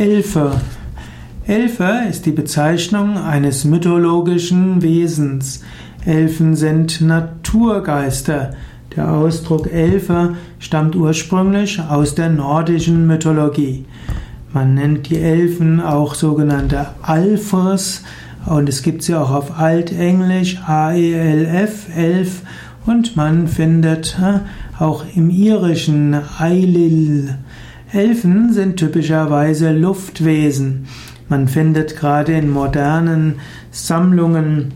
Elfe. Elfe ist die Bezeichnung eines mythologischen Wesens. Elfen sind Naturgeister. Der Ausdruck Elfe stammt ursprünglich aus der nordischen Mythologie. Man nennt die Elfen auch sogenannte Alphas und es gibt sie auch auf Altenglisch A-E-L-F, Elf und man findet äh, auch im irischen Eilil. Elfen sind typischerweise Luftwesen. Man findet gerade in modernen Sammlungen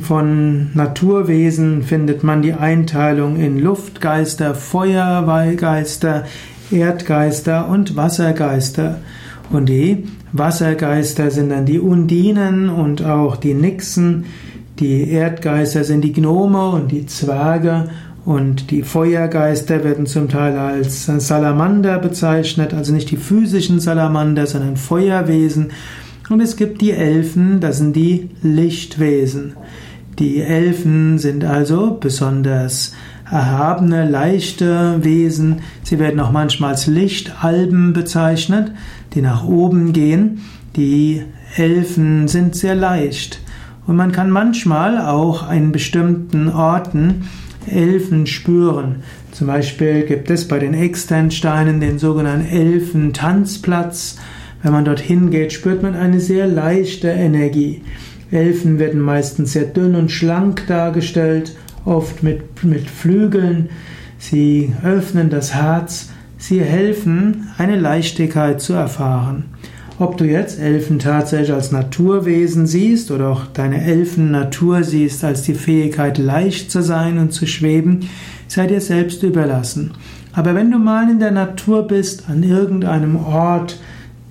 von Naturwesen findet man die Einteilung in Luftgeister, Feuergeister, Erdgeister und Wassergeister. Und die Wassergeister sind dann die Undinen und auch die Nixen. Die Erdgeister sind die Gnome und die Zwerge und die Feuergeister werden zum Teil als Salamander bezeichnet, also nicht die physischen Salamander, sondern Feuerwesen. Und es gibt die Elfen, das sind die Lichtwesen. Die Elfen sind also besonders erhabene, leichte Wesen. Sie werden auch manchmal als Lichtalben bezeichnet, die nach oben gehen. Die Elfen sind sehr leicht. Und man kann manchmal auch in bestimmten Orten Elfen spüren. Zum Beispiel gibt es bei den Externsteinen den sogenannten Elfentanzplatz. Wenn man dorthin geht, spürt man eine sehr leichte Energie. Elfen werden meistens sehr dünn und schlank dargestellt, oft mit, mit Flügeln. Sie öffnen das Herz, sie helfen, eine Leichtigkeit zu erfahren. Ob du jetzt Elfen tatsächlich als Naturwesen siehst oder auch deine Elfen-Natur siehst als die Fähigkeit, leicht zu sein und zu schweben, sei dir selbst überlassen. Aber wenn du mal in der Natur bist, an irgendeinem Ort,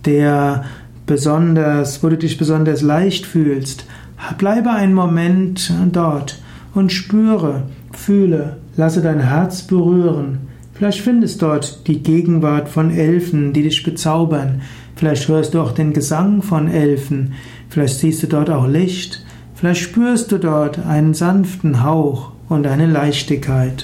der besonders, wo du dich besonders leicht fühlst, bleibe einen Moment dort und spüre, fühle, lasse dein Herz berühren. Vielleicht findest dort die Gegenwart von Elfen, die dich bezaubern. Vielleicht hörst du auch den Gesang von Elfen. Vielleicht siehst du dort auch Licht. Vielleicht spürst du dort einen sanften Hauch und eine Leichtigkeit.